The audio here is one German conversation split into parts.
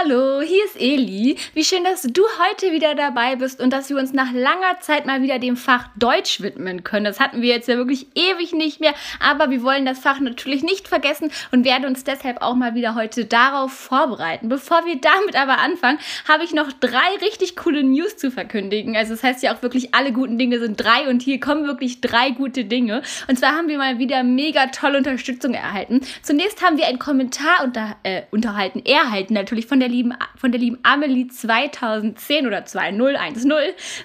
Hallo, hier ist Eli. Wie schön, dass du heute wieder dabei bist und dass wir uns nach langer Zeit mal wieder dem Fach Deutsch widmen können. Das hatten wir jetzt ja wirklich ewig nicht mehr, aber wir wollen das Fach natürlich nicht vergessen und werden uns deshalb auch mal wieder heute darauf vorbereiten. Bevor wir damit aber anfangen, habe ich noch drei richtig coole News zu verkündigen. Also das heißt ja auch wirklich, alle guten Dinge sind drei und hier kommen wirklich drei gute Dinge. Und zwar haben wir mal wieder mega tolle Unterstützung erhalten. Zunächst haben wir einen Kommentar unter, äh, unterhalten, erhalten natürlich von der lieben, von der lieben Amelie 2010 oder 2010,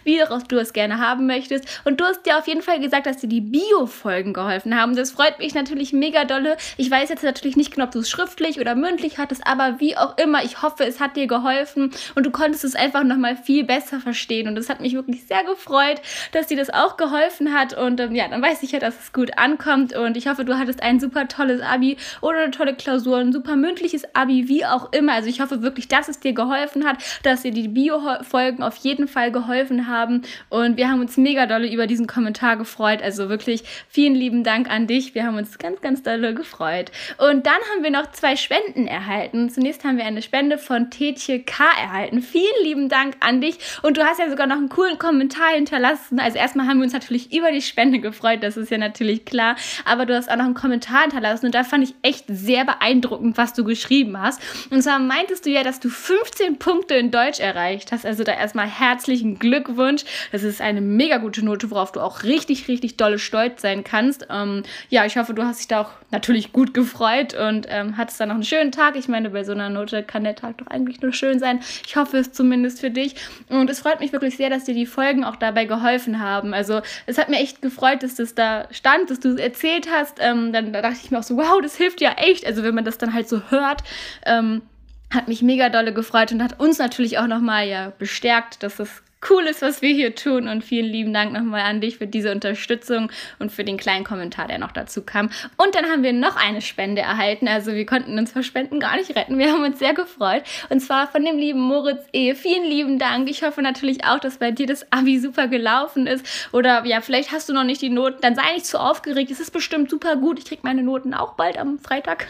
wie auch du es gerne haben möchtest. Und du hast dir auf jeden Fall gesagt, dass dir die Bio-Folgen geholfen haben. Das freut mich natürlich mega dolle. Ich weiß jetzt natürlich nicht genau, ob du es schriftlich oder mündlich hattest, aber wie auch immer, ich hoffe, es hat dir geholfen und du konntest es einfach nochmal viel besser verstehen. Und das hat mich wirklich sehr gefreut, dass dir das auch geholfen hat. Und ähm, ja, dann weiß ich ja, dass es gut ankommt. Und ich hoffe, du hattest ein super tolles Abi oder eine tolle Klausur, ein super mündliches Abi, wie auch immer. Also ich hoffe wirklich, dass es dir geholfen hat, dass dir die Bio-Folgen auf jeden Fall geholfen haben. Und wir haben uns mega dolle über diesen Kommentar gefreut. Also wirklich vielen lieben Dank an dich. Wir haben uns ganz, ganz dolle gefreut. Und dann haben wir noch zwei Spenden erhalten. Zunächst haben wir eine Spende von Tetje K erhalten. Vielen lieben Dank an dich. Und du hast ja sogar noch einen coolen Kommentar hinterlassen. Also erstmal haben wir uns natürlich über die Spende gefreut. Das ist ja natürlich klar. Aber du hast auch noch einen Kommentar hinterlassen. Und da fand ich echt sehr beeindruckend, was du geschrieben hast. Und zwar meintest du ja, dass du 15 Punkte in Deutsch erreicht hast. Also da erstmal herzlichen Glückwunsch. Das ist eine mega gute Note, worauf du auch richtig, richtig dolle stolz sein kannst. Ähm, ja, ich hoffe, du hast dich da auch natürlich gut gefreut und ähm, hattest dann noch einen schönen Tag. Ich meine, bei so einer Note kann der Tag doch eigentlich nur schön sein. Ich hoffe es zumindest für dich. Und es freut mich wirklich sehr, dass dir die Folgen auch dabei geholfen haben. Also es hat mir echt gefreut, dass das da stand, dass du es erzählt hast. Ähm, dann da dachte ich mir auch so, wow, das hilft ja echt. Also wenn man das dann halt so hört. Ähm, hat mich mega dolle gefreut und hat uns natürlich auch nochmal ja bestärkt, dass es Cooles, was wir hier tun. Und vielen lieben Dank nochmal an dich für diese Unterstützung und für den kleinen Kommentar, der noch dazu kam. Und dann haben wir noch eine Spende erhalten. Also wir konnten uns vor Spenden gar nicht retten. Wir haben uns sehr gefreut. Und zwar von dem lieben Moritz E. Vielen lieben Dank. Ich hoffe natürlich auch, dass bei dir das Abi super gelaufen ist. Oder ja, vielleicht hast du noch nicht die Noten. Dann sei nicht zu aufgeregt. Es ist bestimmt super gut. Ich kriege meine Noten auch bald am Freitag.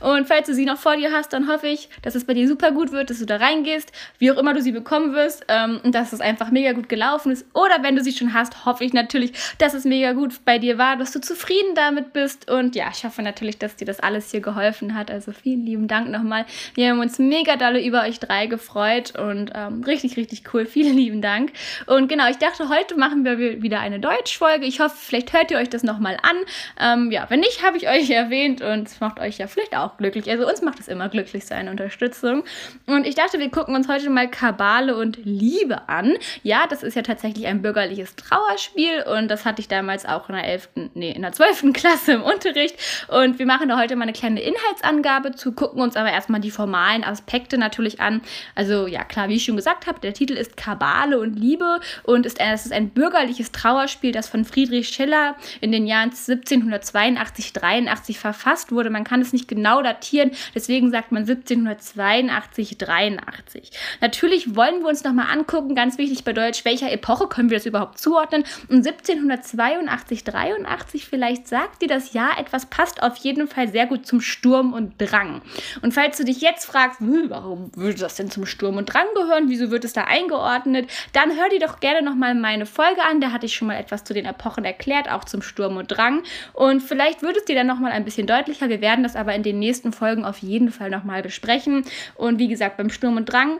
Und falls du sie noch vor dir hast, dann hoffe ich, dass es bei dir super gut wird, dass du da reingehst, wie auch immer du sie bekommen wirst. Ähm, und dass es einfach mega gut gelaufen ist. Oder wenn du sie schon hast, hoffe ich natürlich, dass es mega gut bei dir war, dass du zufrieden damit bist. Und ja, ich hoffe natürlich, dass dir das alles hier geholfen hat. Also vielen lieben Dank nochmal. Wir haben uns mega dolle über euch drei gefreut und ähm, richtig, richtig cool. Vielen lieben Dank. Und genau, ich dachte, heute machen wir wieder eine Deutschfolge. Ich hoffe, vielleicht hört ihr euch das nochmal an. Ähm, ja, wenn nicht, habe ich euch erwähnt und es macht euch ja vielleicht auch glücklich. Also uns macht es immer glücklich, seine Unterstützung. Und ich dachte, wir gucken uns heute mal Kabale und Liebe an. Ja, das ist ja tatsächlich ein bürgerliches Trauerspiel und das hatte ich damals auch in der 11., nee, in der 12. Klasse im Unterricht. Und wir machen da heute mal eine kleine Inhaltsangabe zu, gucken uns aber erstmal die formalen Aspekte natürlich an. Also ja, klar, wie ich schon gesagt habe, der Titel ist Kabale und Liebe und ist, es ist ein bürgerliches Trauerspiel, das von Friedrich Schiller in den Jahren 1782, 83 verfasst wurde. Man kann es nicht genau datieren, deswegen sagt man 1782, 83. Natürlich wollen wir uns nochmal angucken, ganz wichtig, wichtig bei Deutsch, welcher Epoche können wir das überhaupt zuordnen? Und 1782, 83 vielleicht sagt dir das Jahr etwas, passt auf jeden Fall sehr gut zum Sturm und Drang. Und falls du dich jetzt fragst, warum würde das denn zum Sturm und Drang gehören? Wieso wird es da eingeordnet? Dann hör dir doch gerne nochmal meine Folge an. Da hatte ich schon mal etwas zu den Epochen erklärt, auch zum Sturm und Drang. Und vielleicht wird es dir dann nochmal ein bisschen deutlicher. Wir werden das aber in den nächsten Folgen auf jeden Fall nochmal besprechen. Und wie gesagt, beim Sturm und Drang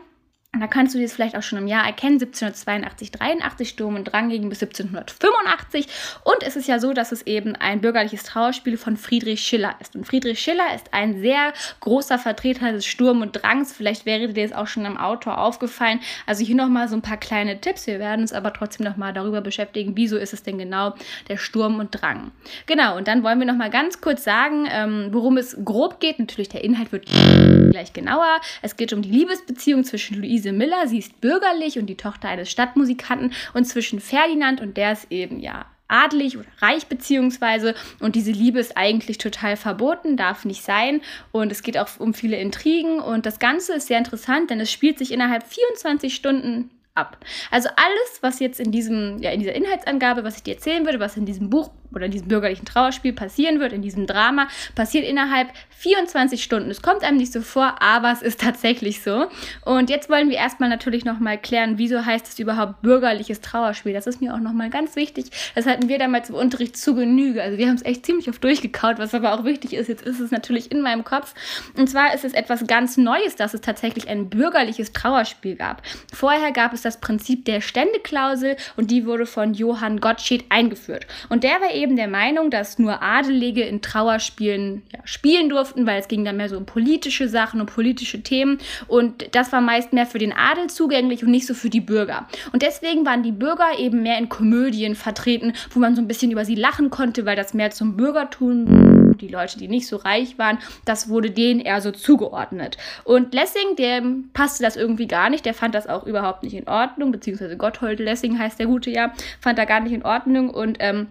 da kannst du das vielleicht auch schon im Jahr erkennen. 1782, 83 Sturm und Drang ging bis 1785. Und es ist ja so, dass es eben ein bürgerliches Trauerspiel von Friedrich Schiller ist. Und Friedrich Schiller ist ein sehr großer Vertreter des Sturm und Drangs. Vielleicht wäre dir das auch schon im Autor aufgefallen. Also hier nochmal so ein paar kleine Tipps. Wir werden uns aber trotzdem nochmal darüber beschäftigen, wieso ist es denn genau der Sturm und Drang. Genau, und dann wollen wir nochmal ganz kurz sagen, ähm, worum es grob geht. Natürlich, der Inhalt wird gleich genauer. Es geht um die Liebesbeziehung zwischen Luise Luise Miller, sie ist bürgerlich und die Tochter eines Stadtmusikanten. Und zwischen Ferdinand und der ist eben ja adlig oder reich beziehungsweise. Und diese Liebe ist eigentlich total verboten, darf nicht sein. Und es geht auch um viele Intrigen. Und das Ganze ist sehr interessant, denn es spielt sich innerhalb 24 Stunden ab. Also alles, was jetzt in diesem, ja, in dieser Inhaltsangabe, was ich dir erzählen würde, was in diesem Buch oder in diesem bürgerlichen Trauerspiel passieren wird, in diesem Drama, passiert innerhalb 24 Stunden. Es kommt einem nicht so vor, aber es ist tatsächlich so. Und jetzt wollen wir erstmal natürlich nochmal klären, wieso heißt es überhaupt bürgerliches Trauerspiel. Das ist mir auch nochmal ganz wichtig. Das hatten wir damals im Unterricht zu Genüge. Also wir haben es echt ziemlich oft durchgekaut, was aber auch wichtig ist. Jetzt ist es natürlich in meinem Kopf. Und zwar ist es etwas ganz Neues, dass es tatsächlich ein bürgerliches Trauerspiel gab. Vorher gab es das Prinzip der Ständeklausel und die wurde von Johann Gottsched eingeführt. Und der war eben der Meinung, dass nur Adelige in Trauerspielen ja, spielen durften, weil es ging dann mehr so um politische Sachen, um politische Themen. Und das war meist mehr für den Adel zugänglich und nicht so für die Bürger. Und deswegen waren die Bürger eben mehr in Komödien vertreten, wo man so ein bisschen über sie lachen konnte, weil das mehr zum Bürgertum die Leute, die nicht so reich waren, das wurde denen eher so zugeordnet. Und Lessing, dem passte das irgendwie gar nicht, der fand das auch überhaupt nicht in Ordnung, beziehungsweise Gotthold Lessing heißt der gute ja, fand da gar nicht in Ordnung und ähm,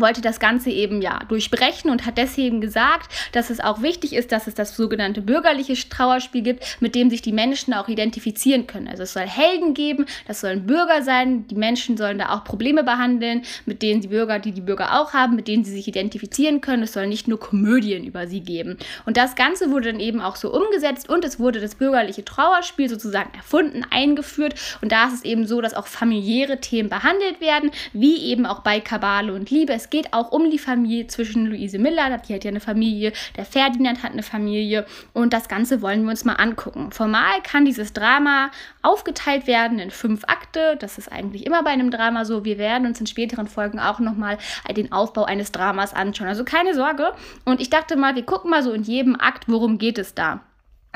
wollte das Ganze eben ja durchbrechen und hat deswegen gesagt, dass es auch wichtig ist, dass es das sogenannte bürgerliche Trauerspiel gibt, mit dem sich die Menschen auch identifizieren können. Also es soll Helden geben, das sollen Bürger sein, die Menschen sollen da auch Probleme behandeln, mit denen die Bürger, die die Bürger auch haben, mit denen sie sich identifizieren können. Es soll nicht nur Komödien über sie geben. Und das Ganze wurde dann eben auch so umgesetzt und es wurde das bürgerliche Trauerspiel sozusagen erfunden, eingeführt. Und da ist es eben so, dass auch familiäre Themen behandelt werden, wie eben auch bei Kabale und Liebe. Es es geht auch um die Familie zwischen Luise Miller, die hat ja eine Familie, der Ferdinand hat eine Familie und das Ganze wollen wir uns mal angucken. Formal kann dieses Drama aufgeteilt werden in fünf Akte. Das ist eigentlich immer bei einem Drama so. Wir werden uns in späteren Folgen auch nochmal den Aufbau eines Dramas anschauen. Also keine Sorge. Und ich dachte mal, wir gucken mal so in jedem Akt, worum geht es da.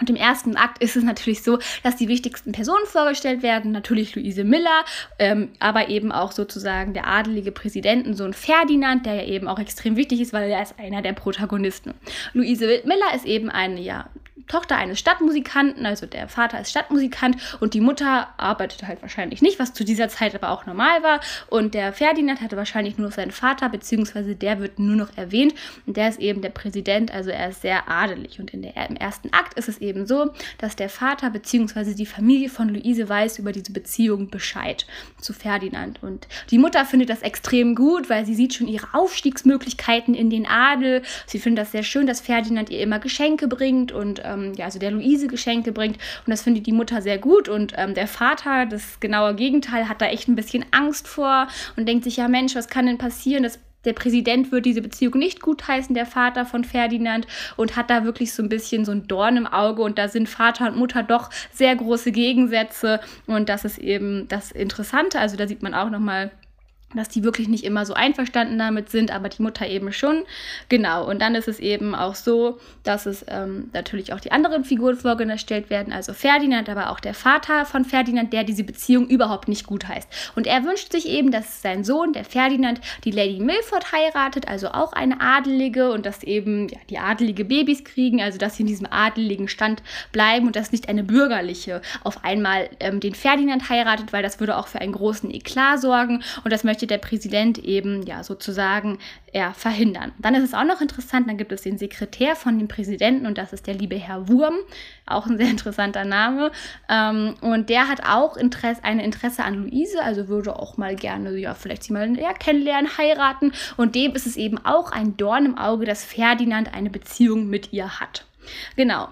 Und im ersten Akt ist es natürlich so, dass die wichtigsten Personen vorgestellt werden. Natürlich Luise Miller, ähm, aber eben auch sozusagen der adelige Präsidentensohn Ferdinand, der ja eben auch extrem wichtig ist, weil er ist einer der Protagonisten. Luise Miller ist eben eine ja, Tochter eines Stadtmusikanten, also der Vater ist Stadtmusikant und die Mutter arbeitet halt wahrscheinlich nicht, was zu dieser Zeit aber auch normal war. Und der Ferdinand hatte wahrscheinlich nur seinen Vater, beziehungsweise der wird nur noch erwähnt und der ist eben der Präsident, also er ist sehr adelig. Und in der, im ersten Akt ist es eben so, dass der Vater beziehungsweise die Familie von Luise weiß über diese Beziehung Bescheid zu Ferdinand. Und die Mutter findet das extrem gut, weil sie sieht schon ihre Aufstiegsmöglichkeiten in den Adel. Sie findet das sehr schön, dass Ferdinand ihr immer Geschenke bringt und ähm, ja, also der Luise Geschenke bringt. Und das findet die Mutter sehr gut. Und ähm, der Vater, das genaue Gegenteil, hat da echt ein bisschen Angst vor und denkt sich, ja Mensch, was kann denn passieren? Das der Präsident wird diese Beziehung nicht gutheißen, der Vater von Ferdinand, und hat da wirklich so ein bisschen so ein Dorn im Auge. Und da sind Vater und Mutter doch sehr große Gegensätze. Und das ist eben das Interessante. Also da sieht man auch nochmal dass die wirklich nicht immer so einverstanden damit sind, aber die Mutter eben schon. Genau, und dann ist es eben auch so, dass es ähm, natürlich auch die anderen Figuren vorgestellt werden, also Ferdinand, aber auch der Vater von Ferdinand, der diese Beziehung überhaupt nicht gut heißt. Und er wünscht sich eben, dass sein Sohn, der Ferdinand, die Lady Milford heiratet, also auch eine Adelige und dass eben ja, die adelige Babys kriegen, also dass sie in diesem adeligen Stand bleiben und dass nicht eine bürgerliche auf einmal ähm, den Ferdinand heiratet, weil das würde auch für einen großen Eklat sorgen und das möchte möchte der Präsident eben ja sozusagen ja, verhindern. Dann ist es auch noch interessant, dann gibt es den Sekretär von dem Präsidenten und das ist der liebe Herr Wurm, auch ein sehr interessanter Name. Ähm, und der hat auch Interesse, ein Interesse an Luise, also würde auch mal gerne, ja, vielleicht sie mal ja, kennenlernen, heiraten. Und dem ist es eben auch ein Dorn im Auge, dass Ferdinand eine Beziehung mit ihr hat. Genau.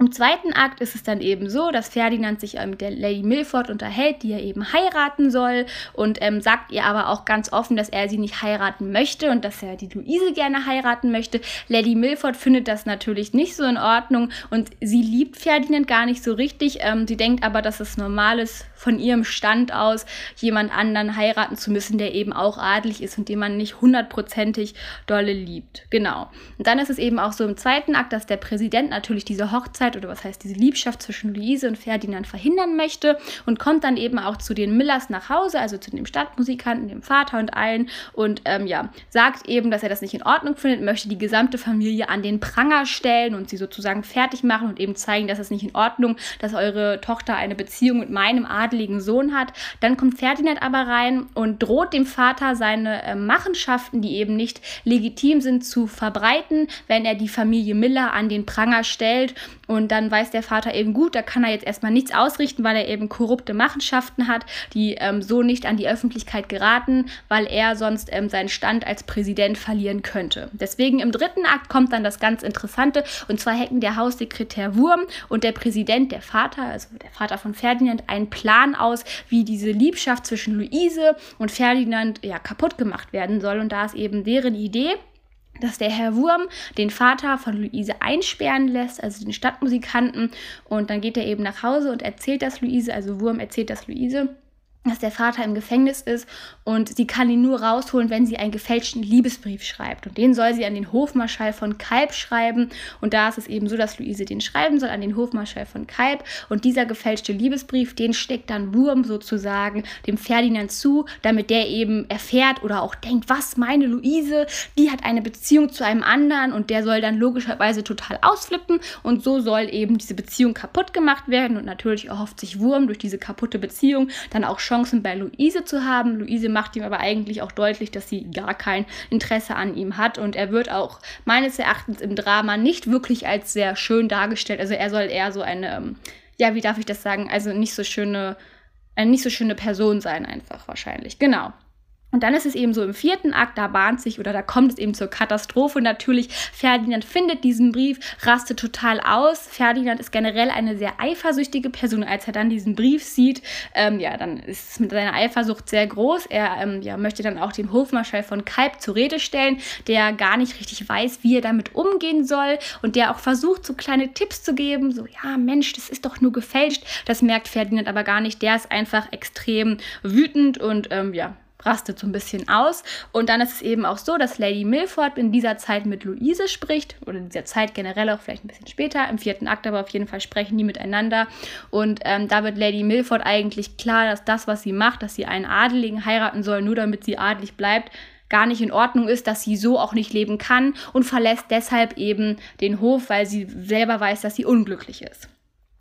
Im zweiten Akt ist es dann eben so, dass Ferdinand sich mit der Lady Milford unterhält, die er eben heiraten soll und ähm, sagt ihr aber auch ganz offen, dass er sie nicht heiraten möchte und dass er die Luise gerne heiraten möchte. Lady Milford findet das natürlich nicht so in Ordnung und sie liebt Ferdinand gar nicht so richtig. Ähm, sie denkt aber, dass es normal ist, von ihrem Stand aus jemand anderen heiraten zu müssen, der eben auch adelig ist und den man nicht hundertprozentig dolle liebt. Genau. Und dann ist es eben auch so im zweiten Akt, dass der Präsident natürlich diese Hochzeit Hochzeit oder was heißt diese Liebschaft zwischen Luise und Ferdinand verhindern möchte und kommt dann eben auch zu den Millers nach Hause, also zu dem Stadtmusikanten, dem Vater und allen und ähm, ja, sagt eben, dass er das nicht in Ordnung findet, möchte die gesamte Familie an den Pranger stellen und sie sozusagen fertig machen und eben zeigen, dass es nicht in Ordnung, dass eure Tochter eine Beziehung mit meinem adeligen Sohn hat. Dann kommt Ferdinand aber rein und droht dem Vater seine äh, Machenschaften, die eben nicht legitim sind, zu verbreiten, wenn er die Familie Miller an den Pranger stellt und Und dann weiß der Vater eben gut, da kann er jetzt erstmal nichts ausrichten, weil er eben korrupte Machenschaften hat, die ähm, so nicht an die Öffentlichkeit geraten, weil er sonst ähm, seinen Stand als Präsident verlieren könnte. Deswegen im dritten Akt kommt dann das ganz Interessante, und zwar hacken der Haussekretär Wurm und der Präsident, der Vater, also der Vater von Ferdinand, einen Plan aus, wie diese Liebschaft zwischen Luise und Ferdinand ja kaputt gemacht werden soll. Und da ist eben deren Idee, dass der Herr Wurm den Vater von Luise einsperren lässt, also den Stadtmusikanten. Und dann geht er eben nach Hause und erzählt das Luise, also Wurm erzählt das Luise dass der Vater im Gefängnis ist und sie kann ihn nur rausholen, wenn sie einen gefälschten Liebesbrief schreibt. Und den soll sie an den Hofmarschall von Kalb schreiben. Und da ist es eben so, dass Luise den schreiben soll an den Hofmarschall von Kalb. Und dieser gefälschte Liebesbrief, den steckt dann Wurm sozusagen dem Ferdinand zu, damit der eben erfährt oder auch denkt, was meine Luise, die hat eine Beziehung zu einem anderen und der soll dann logischerweise total ausflippen. Und so soll eben diese Beziehung kaputt gemacht werden. Und natürlich erhofft sich Wurm durch diese kaputte Beziehung dann auch Chancen bei Luise zu haben. Luise macht ihm aber eigentlich auch deutlich, dass sie gar kein Interesse an ihm hat und er wird auch meines Erachtens im Drama nicht wirklich als sehr schön dargestellt. Also er soll eher so eine, ähm, ja, wie darf ich das sagen, also nicht so schöne, eine nicht so schöne Person sein einfach wahrscheinlich. Genau. Und dann ist es eben so im vierten Akt, da bahnt sich oder da kommt es eben zur Katastrophe. Natürlich, Ferdinand findet diesen Brief, rastet total aus. Ferdinand ist generell eine sehr eifersüchtige Person. Als er dann diesen Brief sieht, ähm, ja, dann ist es mit seiner Eifersucht sehr groß. Er ähm, ja, möchte dann auch den Hofmarschall von Kalb zur Rede stellen, der gar nicht richtig weiß, wie er damit umgehen soll und der auch versucht, so kleine Tipps zu geben. So, ja, Mensch, das ist doch nur gefälscht. Das merkt Ferdinand aber gar nicht. Der ist einfach extrem wütend und ähm, ja, rastet so ein bisschen aus. Und dann ist es eben auch so, dass Lady Milford in dieser Zeit mit Luise spricht, oder in dieser Zeit generell auch vielleicht ein bisschen später, im vierten Akt aber auf jeden Fall sprechen die miteinander. Und ähm, da wird Lady Milford eigentlich klar, dass das, was sie macht, dass sie einen Adeligen heiraten soll, nur damit sie adelig bleibt, gar nicht in Ordnung ist, dass sie so auch nicht leben kann und verlässt deshalb eben den Hof, weil sie selber weiß, dass sie unglücklich ist.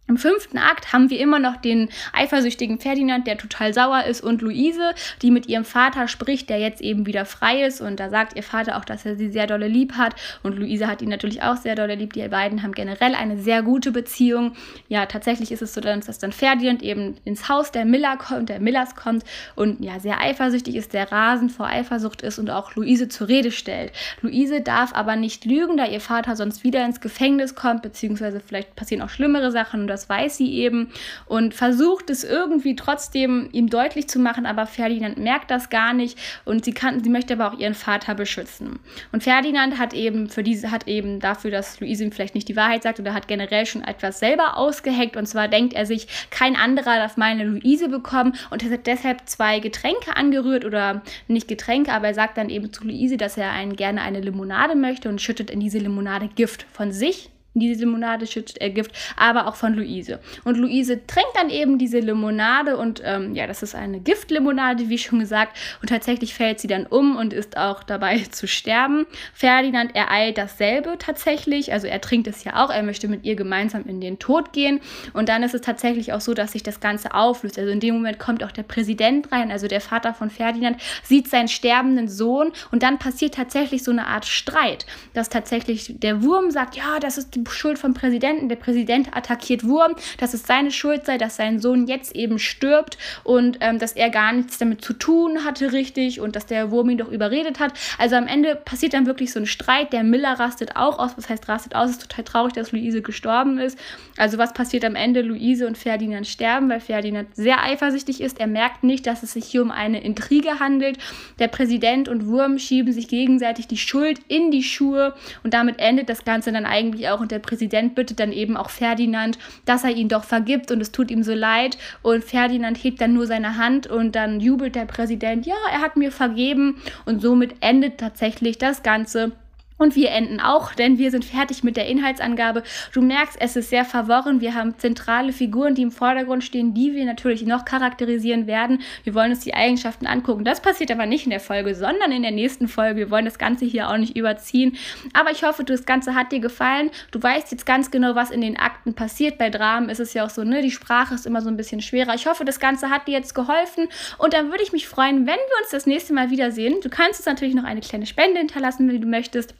Im fünften Akt haben wir immer noch den eifersüchtigen Ferdinand, der total sauer ist, und Luise, die mit ihrem Vater spricht, der jetzt eben wieder frei ist. Und da sagt ihr Vater auch, dass er sie sehr dolle lieb hat. Und Luise hat ihn natürlich auch sehr dolle lieb. Die beiden haben generell eine sehr gute Beziehung. Ja, tatsächlich ist es so, dass dann Ferdinand eben ins Haus der Miller kommt, der Millers kommt und ja, sehr eifersüchtig ist, der rasend vor Eifersucht ist und auch Luise zur Rede stellt. Luise darf aber nicht lügen, da ihr Vater sonst wieder ins Gefängnis kommt, beziehungsweise vielleicht passieren auch schlimmere Sachen. Und das weiß sie eben und versucht es irgendwie trotzdem ihm deutlich zu machen, aber Ferdinand merkt das gar nicht und sie kann, sie möchte aber auch ihren Vater beschützen. Und Ferdinand hat eben für diese, hat eben dafür, dass Luise ihm vielleicht nicht die Wahrheit sagt oder hat generell schon etwas selber ausgeheckt. Und zwar denkt er sich, kein anderer darf meine Luise bekommen. Und er hat deshalb zwei Getränke angerührt oder nicht Getränke, aber er sagt dann eben zu Luise, dass er einen, gerne eine Limonade möchte und schüttet in diese Limonade Gift von sich diese Limonade schüttet er Gift, aber auch von Luise. Und Luise trinkt dann eben diese Limonade und ähm, ja, das ist eine Giftlimonade, wie schon gesagt. Und tatsächlich fällt sie dann um und ist auch dabei zu sterben. Ferdinand ereilt dasselbe tatsächlich. Also er trinkt es ja auch. Er möchte mit ihr gemeinsam in den Tod gehen. Und dann ist es tatsächlich auch so, dass sich das Ganze auflöst. Also in dem Moment kommt auch der Präsident rein, also der Vater von Ferdinand, sieht seinen sterbenden Sohn und dann passiert tatsächlich so eine Art Streit, dass tatsächlich der Wurm sagt, ja, das ist die Schuld vom Präsidenten. Der Präsident attackiert Wurm, dass es seine Schuld sei, dass sein Sohn jetzt eben stirbt und ähm, dass er gar nichts damit zu tun hatte, richtig, und dass der Wurm ihn doch überredet hat. Also am Ende passiert dann wirklich so ein Streit. Der Miller rastet auch aus. Was heißt rastet aus? Ist total traurig, dass Luise gestorben ist. Also was passiert am Ende? Luise und Ferdinand sterben, weil Ferdinand sehr eifersüchtig ist. Er merkt nicht, dass es sich hier um eine Intrige handelt. Der Präsident und Wurm schieben sich gegenseitig die Schuld in die Schuhe und damit endet das Ganze dann eigentlich auch und der Präsident bittet dann eben auch Ferdinand, dass er ihn doch vergibt und es tut ihm so leid. Und Ferdinand hebt dann nur seine Hand und dann jubelt der Präsident, ja, er hat mir vergeben. Und somit endet tatsächlich das Ganze und wir enden auch, denn wir sind fertig mit der Inhaltsangabe. Du merkst, es ist sehr verworren. Wir haben zentrale Figuren, die im Vordergrund stehen, die wir natürlich noch charakterisieren werden. Wir wollen uns die Eigenschaften angucken. Das passiert aber nicht in der Folge, sondern in der nächsten Folge. Wir wollen das Ganze hier auch nicht überziehen. Aber ich hoffe, das Ganze hat dir gefallen. Du weißt jetzt ganz genau, was in den Akten passiert. Bei Dramen ist es ja auch so, ne? Die Sprache ist immer so ein bisschen schwerer. Ich hoffe, das Ganze hat dir jetzt geholfen. Und dann würde ich mich freuen, wenn wir uns das nächste Mal wiedersehen. Du kannst uns natürlich noch eine kleine Spende hinterlassen, wenn du möchtest.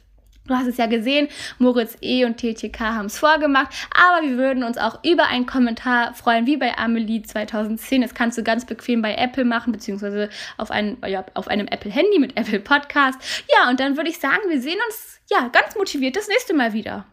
Du hast es ja gesehen, Moritz E. und TTK haben es vorgemacht, aber wir würden uns auch über einen Kommentar freuen, wie bei Amelie 2010. Das kannst du ganz bequem bei Apple machen, beziehungsweise auf, ein, ja, auf einem Apple-Handy mit Apple Podcast. Ja, und dann würde ich sagen, wir sehen uns ja ganz motiviert das nächste Mal wieder.